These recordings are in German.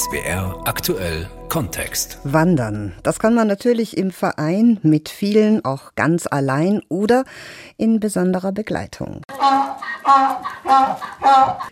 SBR aktuell Kontext. Wandern. Das kann man natürlich im Verein mit vielen, auch ganz allein oder in besonderer Begleitung.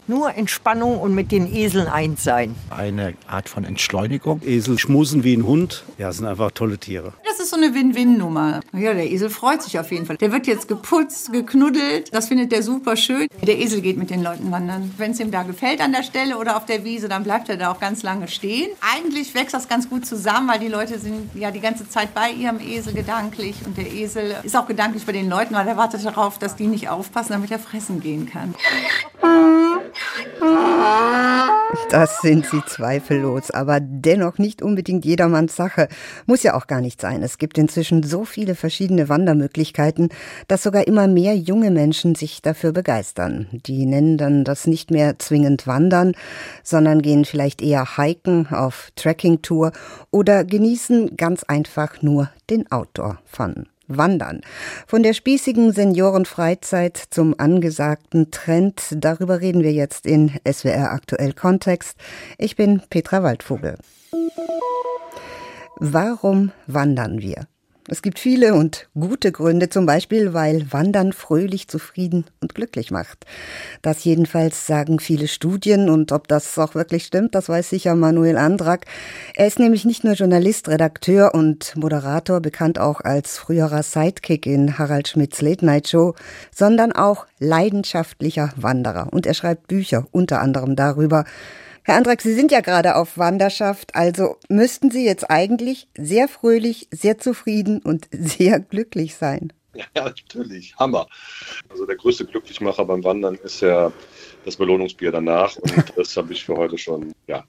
Nur Entspannung und mit den Eseln eins sein. Eine Art von Entschleunigung. Esel schmusen wie ein Hund. Ja, sind einfach tolle Tiere. Das ist so eine Win-Win-Nummer. Ja, der Esel freut sich auf jeden Fall. Der wird jetzt geputzt, geknuddelt. Das findet der super schön. Der Esel geht mit den Leuten wandern. Wenn es ihm da gefällt an der Stelle oder auf der Wiese, dann bleibt er da auch ganz lange stehen. Eigentlich wächst das ganz gut zusammen, weil die Leute sind ja die ganze Zeit bei ihrem Esel gedanklich. Und der Esel ist auch gedanklich bei den Leuten, weil er wartet darauf, dass die nicht aufpassen, damit er fressen gehen kann. Das sind sie zweifellos, aber dennoch nicht unbedingt jedermanns Sache. Muss ja auch gar nicht sein. Es gibt inzwischen so viele verschiedene Wandermöglichkeiten, dass sogar immer mehr junge Menschen sich dafür begeistern. Die nennen dann das nicht mehr zwingend Wandern, sondern gehen vielleicht eher hiken auf Trekkingtour oder genießen ganz einfach nur den Outdoor-Fun. Wandern. Von der spießigen Seniorenfreizeit zum angesagten Trend, darüber reden wir jetzt in SWR Aktuell Kontext. Ich bin Petra Waldvogel. Warum wandern wir? Es gibt viele und gute Gründe, zum Beispiel, weil Wandern fröhlich, zufrieden und glücklich macht. Das jedenfalls sagen viele Studien und ob das auch wirklich stimmt, das weiß sicher Manuel Andrak. Er ist nämlich nicht nur Journalist, Redakteur und Moderator, bekannt auch als früherer Sidekick in Harald Schmidts Late Night Show, sondern auch leidenschaftlicher Wanderer. Und er schreibt Bücher unter anderem darüber, Herr Andrak, Sie sind ja gerade auf Wanderschaft, also müssten Sie jetzt eigentlich sehr fröhlich, sehr zufrieden und sehr glücklich sein. Ja, natürlich. Hammer. Also der größte Glücklichmacher beim Wandern ist ja das Belohnungsbier danach und das habe ich für heute schon, ja,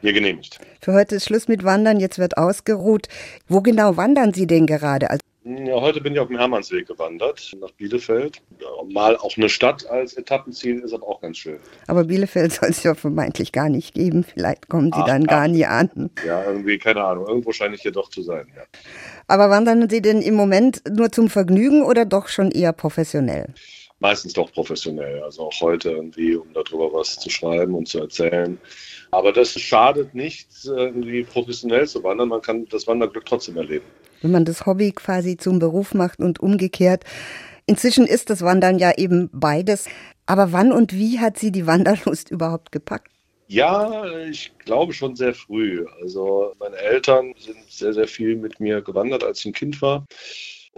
mir genehmigt. Für heute ist Schluss mit Wandern, jetzt wird ausgeruht. Wo genau wandern Sie denn gerade? Also ja, heute bin ich auf dem Hermannsweg gewandert nach Bielefeld. Mal auch eine Stadt als Etappenziel ist aber auch ganz schön. Aber Bielefeld soll es ja vermeintlich gar nicht geben. Vielleicht kommen Sie Ach, dann gar nie an. Ja, irgendwie, keine Ahnung. Irgendwo scheine ich hier doch zu sein. Ja. Aber wandern Sie denn im Moment nur zum Vergnügen oder doch schon eher professionell? Meistens doch professionell. Also auch heute irgendwie, um darüber was zu schreiben und zu erzählen. Aber das schadet nicht, irgendwie professionell zu wandern. Man kann das Wanderglück trotzdem erleben wenn man das Hobby quasi zum Beruf macht und umgekehrt. Inzwischen ist das Wandern ja eben beides. Aber wann und wie hat sie die Wanderlust überhaupt gepackt? Ja, ich glaube schon sehr früh. Also meine Eltern sind sehr, sehr viel mit mir gewandert, als ich ein Kind war.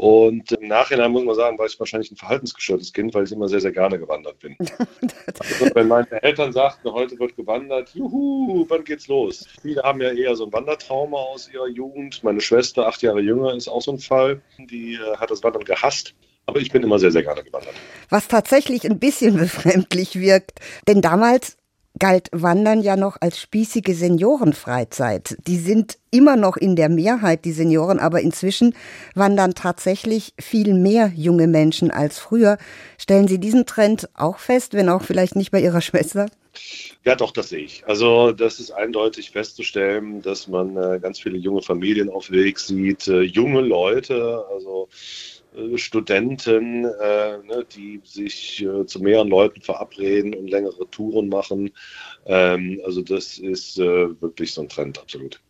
Und im Nachhinein muss man sagen, war ich wahrscheinlich ein verhaltensgestörtes Kind, weil ich immer sehr, sehr gerne gewandert bin. also, wenn meine Eltern sagten, heute wird gewandert, juhu, wann geht's los? Viele haben ja eher so ein Wandertrauma aus ihrer Jugend. Meine Schwester, acht Jahre jünger, ist auch so ein Fall. Die äh, hat das Wandern gehasst. Aber ich bin immer sehr, sehr gerne gewandert. Was tatsächlich ein bisschen befremdlich wirkt. Denn damals galt Wandern ja noch als spießige Seniorenfreizeit. Die sind immer noch in der Mehrheit, die Senioren, aber inzwischen wandern tatsächlich viel mehr junge Menschen als früher. Stellen Sie diesen Trend auch fest, wenn auch vielleicht nicht bei Ihrer Schwester? Ja, doch, das sehe ich. Also das ist eindeutig festzustellen, dass man äh, ganz viele junge Familien auf Weg sieht, äh, junge Leute, also Studenten, äh, ne, die sich äh, zu mehreren Leuten verabreden und längere Touren machen. Ähm, also das ist äh, wirklich so ein Trend, absolut.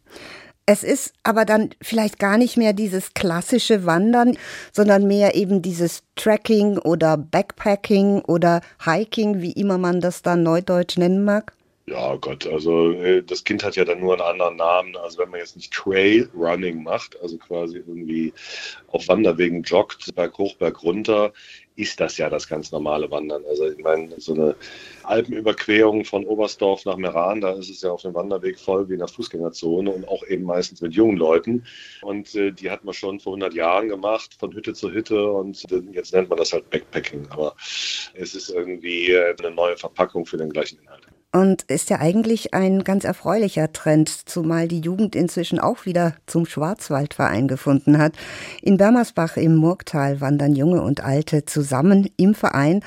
Es ist aber dann vielleicht gar nicht mehr dieses klassische Wandern, sondern mehr eben dieses Trekking oder Backpacking oder Hiking, wie immer man das dann neudeutsch nennen mag. Ja, Gott, also äh, das Kind hat ja dann nur einen anderen Namen. Also wenn man jetzt nicht Trail Running macht, also quasi irgendwie auf Wanderwegen joggt, Berg hoch, Berg runter, ist das ja das ganz normale Wandern. Also ich meine, so eine Alpenüberquerung von Oberstdorf nach Meran, da ist es ja auf dem Wanderweg voll wie in der Fußgängerzone und auch eben meistens mit jungen Leuten. Und äh, die hat man schon vor 100 Jahren gemacht, von Hütte zu Hütte und äh, jetzt nennt man das halt Backpacking. Aber es ist irgendwie äh, eine neue Verpackung für den gleichen Inhalt und ist ja eigentlich ein ganz erfreulicher Trend, zumal die Jugend inzwischen auch wieder zum Schwarzwaldverein gefunden hat. In Bermersbach im Murgtal wandern Junge und Alte zusammen im Verein.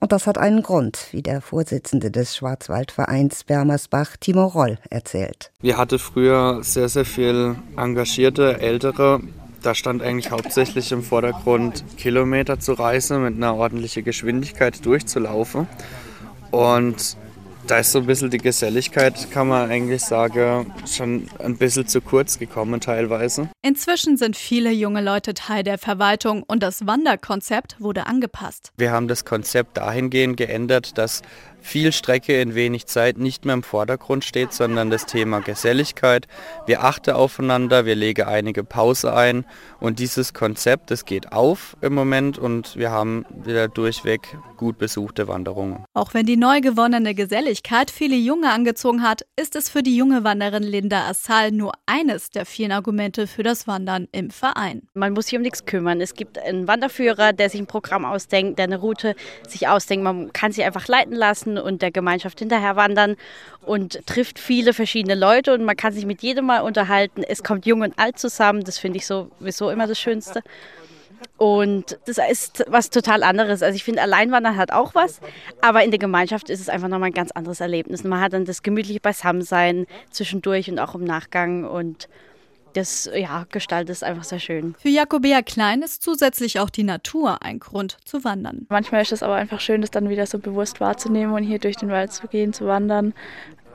Und das hat einen Grund, wie der Vorsitzende des Schwarzwaldvereins Bermersbach, Timo Roll, erzählt. Wir hatten früher sehr, sehr viel engagierte Ältere. Da stand eigentlich hauptsächlich im Vordergrund, Kilometer zu reisen, mit einer ordentlichen Geschwindigkeit durchzulaufen. Und Da ist so ein bisschen die Geselligkeit, kann man eigentlich sagen, schon ein bisschen zu kurz gekommen teilweise. Inzwischen sind viele junge Leute Teil der Verwaltung und das Wanderkonzept wurde angepasst. Wir haben das Konzept dahingehend geändert, dass viel Strecke in wenig Zeit nicht mehr im Vordergrund steht, sondern das Thema Geselligkeit. Wir achten aufeinander, wir legen einige Pause ein und dieses Konzept, das geht auf im Moment und wir haben wieder durchweg gut besuchte Wanderungen. Auch wenn die neu gewonnene Geselligkeit viele Junge angezogen hat, ist es für die junge Wanderin Linda Assal nur eines der vielen Argumente für das Wandern im Verein. Man muss sich um nichts kümmern. Es gibt einen Wanderführer, der sich ein Programm ausdenkt, der eine Route sich ausdenkt. Man kann sich einfach leiten lassen Treffen und der Gemeinschaft hinterher wandern und trifft viele verschiedene Leute und man kann sich mit jedem mal unterhalten. Es kommt jung und alt zusammen, das finde ich sowieso immer das Schönste. Und das ist was total anderes. Also ich finde, Alleinwandern hat auch was, aber in der Gemeinschaft ist es einfach nochmal ein ganz anderes Erlebnis. Man hat dann das gemütliche Beisammensein zwischendurch und auch im Nachgang und das ja, gestaltet es einfach sehr schön. Für Jakobea Klein ist zusätzlich auch die Natur ein Grund zu wandern. Manchmal ist es aber einfach schön, das dann wieder so bewusst wahrzunehmen und hier durch den Wald zu gehen, zu wandern.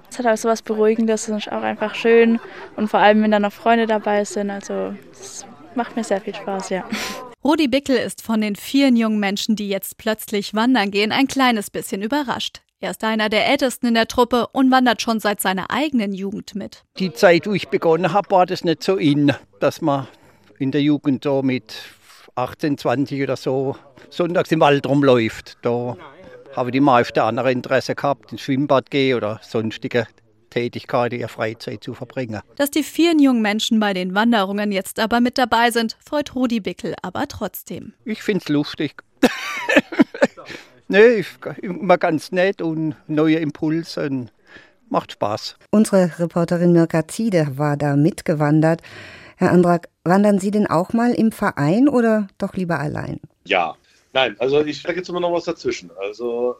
Es hat auch so was Beruhigendes und ist auch einfach schön. Und vor allem, wenn da noch Freunde dabei sind. Also, es macht mir sehr viel Spaß, ja. Rudi Bickel ist von den vielen jungen Menschen, die jetzt plötzlich wandern gehen, ein kleines bisschen überrascht. Er ist einer der Ältesten in der Truppe und wandert schon seit seiner eigenen Jugend mit. Die Zeit, wo ich begonnen habe, war das nicht so in, dass man in der Jugend so mit 18, 20 oder so sonntags im Wald rumläuft. Da habe ich immer öfter andere Interesse gehabt, ins Schwimmbad gehen oder sonstige Tätigkeiten in Freizeit zu verbringen. Dass die vielen jungen Menschen bei den Wanderungen jetzt aber mit dabei sind, freut Rudi Bickel aber trotzdem. Ich finde es lustig. Nee, immer ganz nett und neue Impulse. Und macht Spaß. Unsere Reporterin Mirka Ziede war da mitgewandert. Herr Andrak, wandern Sie denn auch mal im Verein oder doch lieber allein? Ja, Nein, also ich, da es immer noch was dazwischen. Also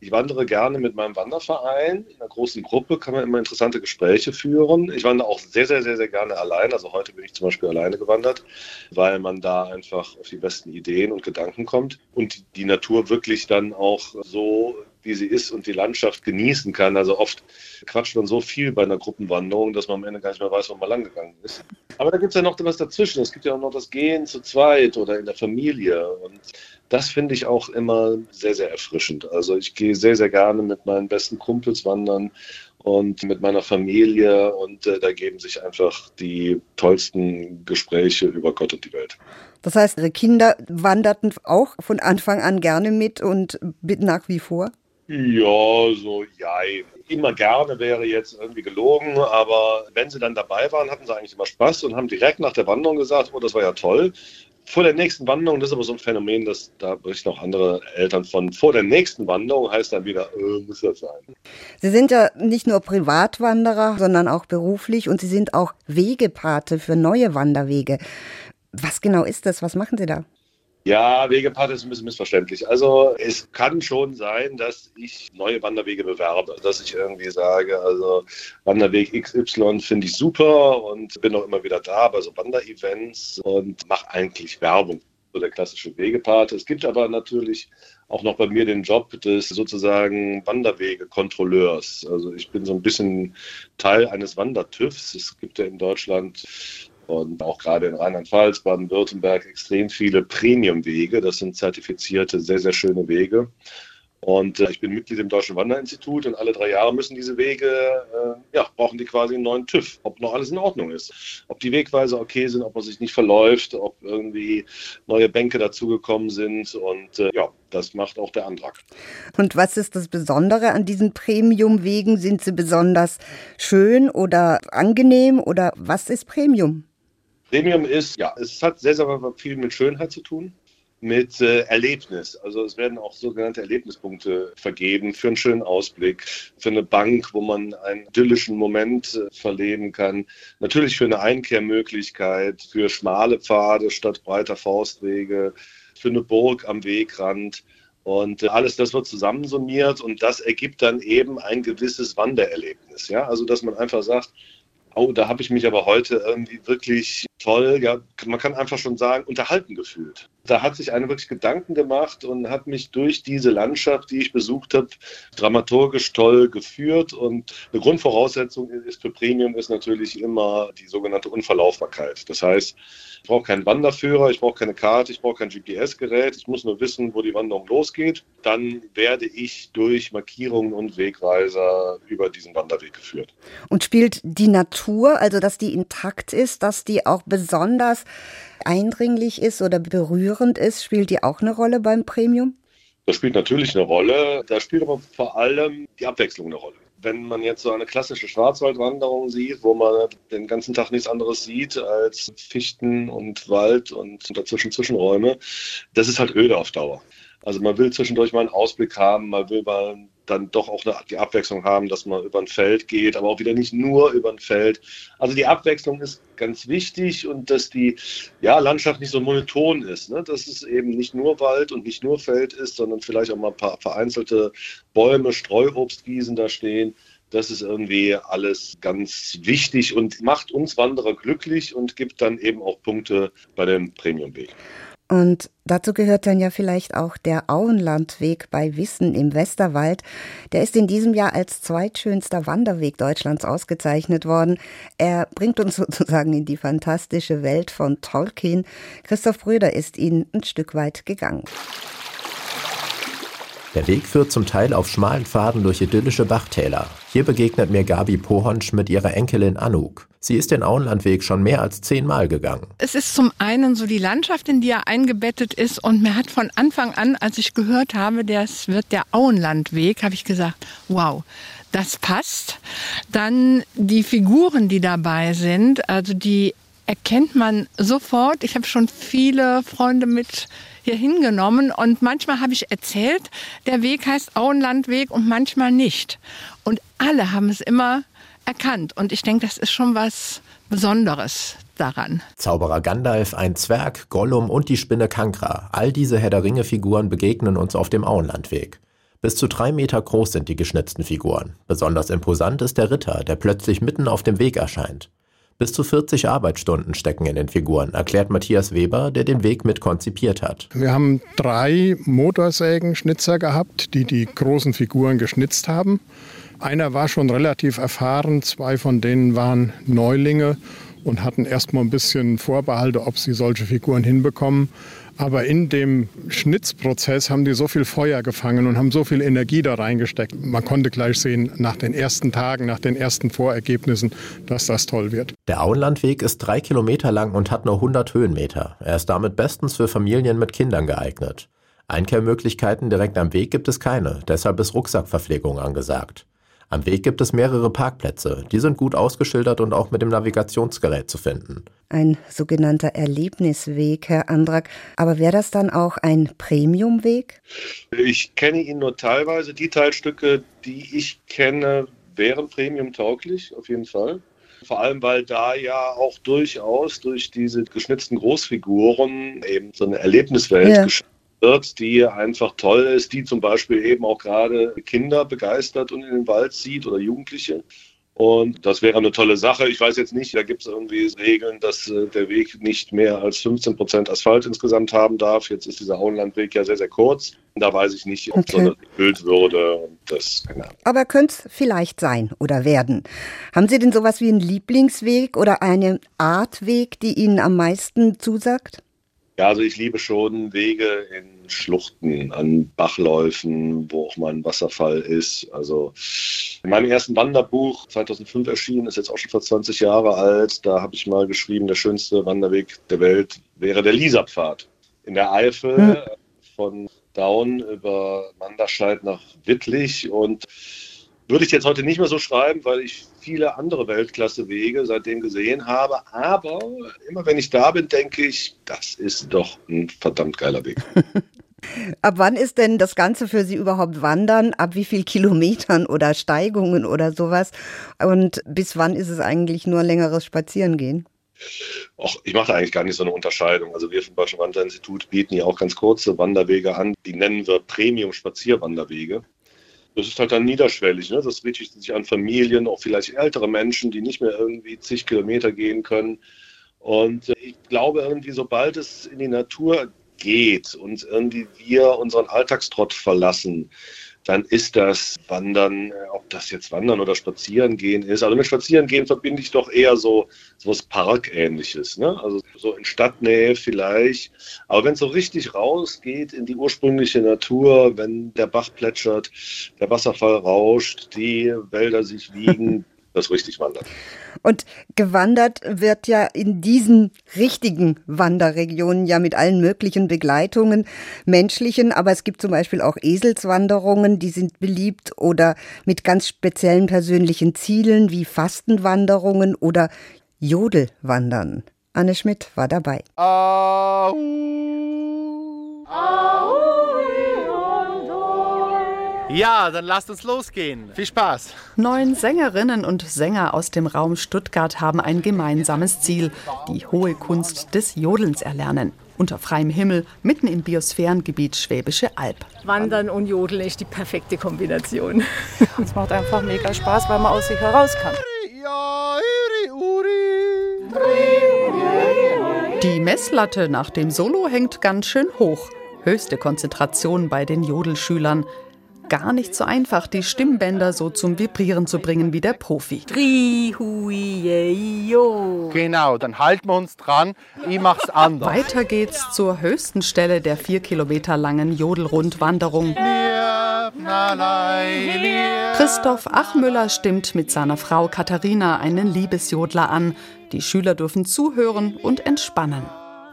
ich wandere gerne mit meinem Wanderverein. In einer großen Gruppe kann man immer interessante Gespräche führen. Ich wandere auch sehr, sehr, sehr, sehr gerne allein. Also heute bin ich zum Beispiel alleine gewandert, weil man da einfach auf die besten Ideen und Gedanken kommt und die Natur wirklich dann auch so wie sie ist und die Landschaft genießen kann. Also oft quatscht man so viel bei einer Gruppenwanderung, dass man am Ende gar nicht mehr weiß, wo man langgegangen ist. Aber da gibt es ja noch was dazwischen. Es gibt ja auch noch das Gehen zu zweit oder in der Familie. Und das finde ich auch immer sehr, sehr erfrischend. Also ich gehe sehr, sehr gerne mit meinen besten Kumpels wandern und mit meiner Familie und äh, da geben sich einfach die tollsten Gespräche über Gott und die Welt. Das heißt, Ihre Kinder wanderten auch von Anfang an gerne mit und nach wie vor? Ja, so, ja, immer gerne wäre jetzt irgendwie gelogen, aber wenn sie dann dabei waren, hatten sie eigentlich immer Spaß und haben direkt nach der Wanderung gesagt, oh, das war ja toll. Vor der nächsten Wanderung, das ist aber so ein Phänomen, dass da berichten auch andere Eltern von. Vor der nächsten Wanderung heißt dann wieder, äh, muss das sein. Sie sind ja nicht nur Privatwanderer, sondern auch beruflich und Sie sind auch Wegepate für neue Wanderwege. Was genau ist das? Was machen Sie da? Ja, Wegepate ist ein bisschen missverständlich. Also es kann schon sein, dass ich neue Wanderwege bewerbe, dass ich irgendwie sage, also Wanderweg XY finde ich super und bin auch immer wieder da bei so Wanderevents und mache eigentlich Werbung so der klassische Wegepate. Es gibt aber natürlich auch noch bei mir den Job des sozusagen Wanderwegekontrolleurs. Also ich bin so ein bisschen Teil eines Wandertüvs. Es gibt ja in Deutschland und auch gerade in Rheinland-Pfalz, Baden-Württemberg extrem viele Premium-Wege. Das sind zertifizierte, sehr, sehr schöne Wege. Und äh, ich bin Mitglied im Deutschen Wanderinstitut und alle drei Jahre müssen diese Wege, äh, ja, brauchen die quasi einen neuen TÜV, ob noch alles in Ordnung ist. Ob die Wegweiser okay sind, ob man sich nicht verläuft, ob irgendwie neue Bänke dazugekommen sind. Und äh, ja, das macht auch der Antrag. Und was ist das Besondere an diesen Premium-Wegen? Sind sie besonders schön oder angenehm oder was ist Premium? Premium ist, ja, es hat sehr, sehr viel mit Schönheit zu tun, mit äh, Erlebnis. Also es werden auch sogenannte Erlebnispunkte vergeben für einen schönen Ausblick, für eine Bank, wo man einen idyllischen Moment äh, verleben kann. Natürlich für eine Einkehrmöglichkeit, für schmale Pfade statt breiter Faustwege, für eine Burg am Wegrand. Und äh, alles das wird zusammensummiert und das ergibt dann eben ein gewisses Wandererlebnis. Ja? Also dass man einfach sagt, Oh, da habe ich mich aber heute irgendwie wirklich toll, ja, man kann einfach schon sagen, unterhalten gefühlt. Da hat sich einer wirklich Gedanken gemacht und hat mich durch diese Landschaft, die ich besucht habe, dramaturgisch toll geführt. Und eine Grundvoraussetzung ist für Premium ist natürlich immer die sogenannte Unverlaufbarkeit. Das heißt, ich brauche keinen Wanderführer, ich brauche keine Karte, ich brauche kein GPS-Gerät, ich muss nur wissen, wo die Wanderung losgeht. Dann werde ich durch Markierungen und Wegweiser über diesen Wanderweg geführt. Und spielt die Natur, also dass die intakt ist, dass die auch besonders eindringlich ist oder berührend ist, spielt die auch eine Rolle beim Premium? Das spielt natürlich eine Rolle. Da spielt aber vor allem die Abwechslung eine Rolle. Wenn man jetzt so eine klassische Schwarzwaldwanderung sieht, wo man den ganzen Tag nichts anderes sieht als Fichten und Wald und dazwischen Zwischenräume, das ist halt öde auf Dauer. Also man will zwischendurch mal einen Ausblick haben, man will mal dann doch auch die Abwechslung haben, dass man über ein Feld geht, aber auch wieder nicht nur über ein Feld. Also die Abwechslung ist ganz wichtig und dass die ja, Landschaft nicht so monoton ist, ne? dass es eben nicht nur Wald und nicht nur Feld ist, sondern vielleicht auch mal ein paar vereinzelte Bäume, Streuobstwiesen da stehen. Das ist irgendwie alles ganz wichtig und macht uns Wanderer glücklich und gibt dann eben auch Punkte bei dem Premiumweg. Und dazu gehört dann ja vielleicht auch der Auenlandweg bei Wissen im Westerwald. Der ist in diesem Jahr als zweitschönster Wanderweg Deutschlands ausgezeichnet worden. Er bringt uns sozusagen in die fantastische Welt von Tolkien. Christoph Brüder ist ihn ein Stück weit gegangen. Der Weg führt zum Teil auf schmalen Pfaden durch idyllische Bachtäler. Hier begegnet mir Gabi Pohonsch mit ihrer Enkelin Anouk. Sie ist den Auenlandweg schon mehr als zehnmal gegangen. Es ist zum einen so die Landschaft, in die er eingebettet ist. Und mir hat von Anfang an, als ich gehört habe, das wird der Auenlandweg, habe ich gesagt, wow, das passt. Dann die Figuren, die dabei sind, also die erkennt man sofort. Ich habe schon viele Freunde mit hier hingenommen und manchmal habe ich erzählt, der Weg heißt Auenlandweg und manchmal nicht. Und alle haben es immer erkannt und ich denke, das ist schon was Besonderes daran. Zauberer Gandalf, ein Zwerg, Gollum und die Spinne Kankra. All diese Herr der Ringe-Figuren begegnen uns auf dem Auenlandweg. Bis zu drei Meter groß sind die geschnitzten Figuren. Besonders imposant ist der Ritter, der plötzlich mitten auf dem Weg erscheint. Bis zu 40 Arbeitsstunden stecken in den Figuren, erklärt Matthias Weber, der den Weg mit konzipiert hat. Wir haben drei Motorsägenschnitzer gehabt, die die großen Figuren geschnitzt haben. Einer war schon relativ erfahren, zwei von denen waren Neulinge und hatten erstmal ein bisschen Vorbehalte, ob sie solche Figuren hinbekommen. Aber in dem Schnitzprozess haben die so viel Feuer gefangen und haben so viel Energie da reingesteckt. Man konnte gleich sehen, nach den ersten Tagen, nach den ersten Vorergebnissen, dass das toll wird. Der Auenlandweg ist drei Kilometer lang und hat nur 100 Höhenmeter. Er ist damit bestens für Familien mit Kindern geeignet. Einkehrmöglichkeiten direkt am Weg gibt es keine, deshalb ist Rucksackverpflegung angesagt. Am Weg gibt es mehrere Parkplätze. Die sind gut ausgeschildert und auch mit dem Navigationsgerät zu finden. Ein sogenannter Erlebnisweg, Herr Andrak. Aber wäre das dann auch ein Premiumweg? Ich kenne ihn nur teilweise. Die Teilstücke, die ich kenne, wären premiumtauglich, auf jeden Fall. Vor allem, weil da ja auch durchaus durch diese geschnitzten Großfiguren eben so eine Erlebniswelt ja wird, die einfach toll ist, die zum Beispiel eben auch gerade Kinder begeistert und in den Wald zieht oder Jugendliche. Und das wäre eine tolle Sache. Ich weiß jetzt nicht, da gibt es irgendwie Regeln, dass äh, der Weg nicht mehr als 15 Prozent Asphalt insgesamt haben darf. Jetzt ist dieser Auenlandweg ja sehr, sehr kurz. Da weiß ich nicht, ob okay. so das erfüllt würde. Das, genau. Aber könnte es vielleicht sein oder werden. Haben Sie denn sowas wie einen Lieblingsweg oder eine Art Weg, die Ihnen am meisten zusagt? Ja, also ich liebe schon Wege in Schluchten, an Bachläufen, wo auch mal ein Wasserfall ist. Also in meinem ersten Wanderbuch, 2005 erschienen, ist jetzt auch schon fast 20 Jahre alt, da habe ich mal geschrieben, der schönste Wanderweg der Welt wäre der Liesapfad in der Eifel hm. von Daun über Manderscheid nach Wittlich und würde ich jetzt heute nicht mehr so schreiben, weil ich viele andere Weltklasse-Wege seitdem gesehen habe. Aber immer wenn ich da bin, denke ich, das ist doch ein verdammt geiler Weg. Ab wann ist denn das Ganze für Sie überhaupt Wandern? Ab wie viel Kilometern oder Steigungen oder sowas? Und bis wann ist es eigentlich nur längeres Spazierengehen? Och, ich mache eigentlich gar nicht so eine Unterscheidung. Also wir vom Deutschen Wanderinstitut bieten ja auch ganz kurze Wanderwege an. Die nennen wir Premium-Spazierwanderwege. Das ist halt dann niederschwellig. Ne? Das richtet sich an Familien, auch vielleicht ältere Menschen, die nicht mehr irgendwie zig Kilometer gehen können. Und äh, ich glaube irgendwie, sobald es in die Natur geht und irgendwie wir unseren Alltagstrott verlassen, dann ist das Wandern, äh, ob das jetzt Wandern oder Spazierengehen ist. Also mit Spazierengehen verbinde ich doch eher so, so was Parkähnliches. Ne? Also so in Stadtnähe vielleicht. Aber wenn es so richtig rausgeht in die ursprüngliche Natur, wenn der Bach plätschert, der Wasserfall rauscht, die Wälder sich wiegen, das richtig wandern. Und gewandert wird ja in diesen richtigen Wanderregionen ja mit allen möglichen Begleitungen, menschlichen, aber es gibt zum Beispiel auch Eselswanderungen, die sind beliebt oder mit ganz speziellen persönlichen Zielen wie Fastenwanderungen oder Jodelwandern. Anne Schmidt war dabei. Au, au. Ja, dann lasst uns losgehen. Viel Spaß. Neun Sängerinnen und Sänger aus dem Raum Stuttgart haben ein gemeinsames Ziel, die hohe Kunst des Jodelns erlernen. Unter freiem Himmel, mitten im Biosphärengebiet Schwäbische Alb. Wandern und Jodeln ist die perfekte Kombination. Es macht einfach mega Spaß, weil man aus sich heraus kann. Die Messlatte nach dem Solo hängt ganz schön hoch. Höchste Konzentration bei den Jodelschülern gar nicht so einfach, die Stimmbänder so zum Vibrieren zu bringen wie der Profi. Genau, dann halten wir uns dran. Ich mach's anders. Weiter geht's zur höchsten Stelle der vier Kilometer langen Jodelrundwanderung. Christoph Achmüller stimmt mit seiner Frau Katharina einen Liebesjodler an. Die Schüler dürfen zuhören und entspannen.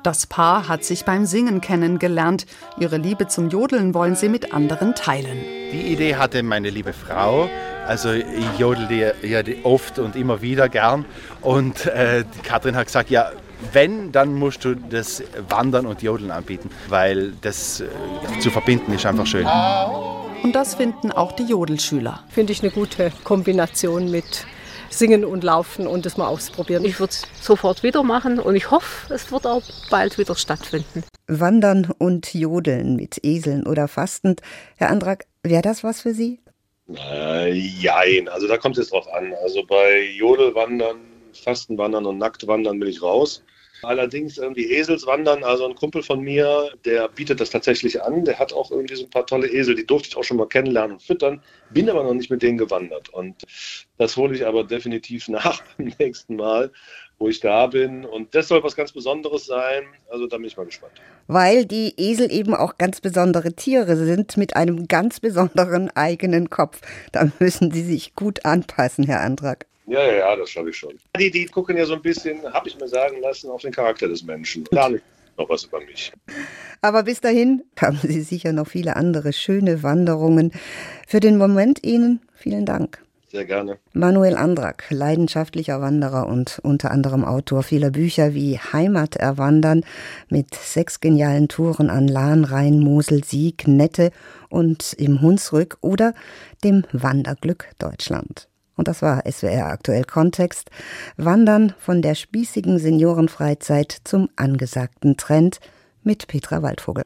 Das Paar hat sich beim Singen kennengelernt. Ihre Liebe zum Jodeln wollen sie mit anderen teilen. Die Idee hatte meine liebe Frau. Also ich jodel ja oft und immer wieder gern. Und äh, Katrin hat gesagt, ja, wenn, dann musst du das Wandern und Jodeln anbieten, weil das äh, zu verbinden ist einfach schön. Und das finden auch die Jodelschüler. Finde ich eine gute Kombination mit Singen und Laufen und das mal ausprobieren. Ich würde es sofort wieder machen und ich hoffe, es wird auch bald wieder stattfinden. Wandern und Jodeln mit Eseln oder fastend. Herr Andrak, wäre das was für Sie? Äh, jein, also da kommt es drauf an. Also bei Jodelwandern, Fastenwandern und Nacktwandern bin ich raus. Allerdings irgendwie Eselswandern, also ein Kumpel von mir, der bietet das tatsächlich an. Der hat auch irgendwie so ein paar tolle Esel, die durfte ich auch schon mal kennenlernen und füttern, bin aber noch nicht mit denen gewandert. Und das hole ich aber definitiv nach beim nächsten Mal, wo ich da bin. Und das soll was ganz Besonderes sein. Also da bin ich mal gespannt. Weil die Esel eben auch ganz besondere Tiere sind mit einem ganz besonderen eigenen Kopf. Da müssen sie sich gut anpassen, Herr Andrak. Ja, ja, ja, das schaffe ich schon. Die, die gucken ja so ein bisschen, habe ich mir sagen lassen, auf den Charakter des Menschen. Gar nicht noch was über mich. Aber bis dahin haben Sie sicher noch viele andere schöne Wanderungen. Für den Moment Ihnen vielen Dank. Sehr gerne. Manuel Andrak, leidenschaftlicher Wanderer und unter anderem Autor vieler Bücher wie Heimat erwandern mit sechs genialen Touren an Lahn, Rhein, Mosel, Sieg, Nette und im Hunsrück oder dem Wanderglück Deutschland. Und das war SWR aktuell Kontext. Wandern von der spießigen Seniorenfreizeit zum angesagten Trend mit Petra Waldvogel.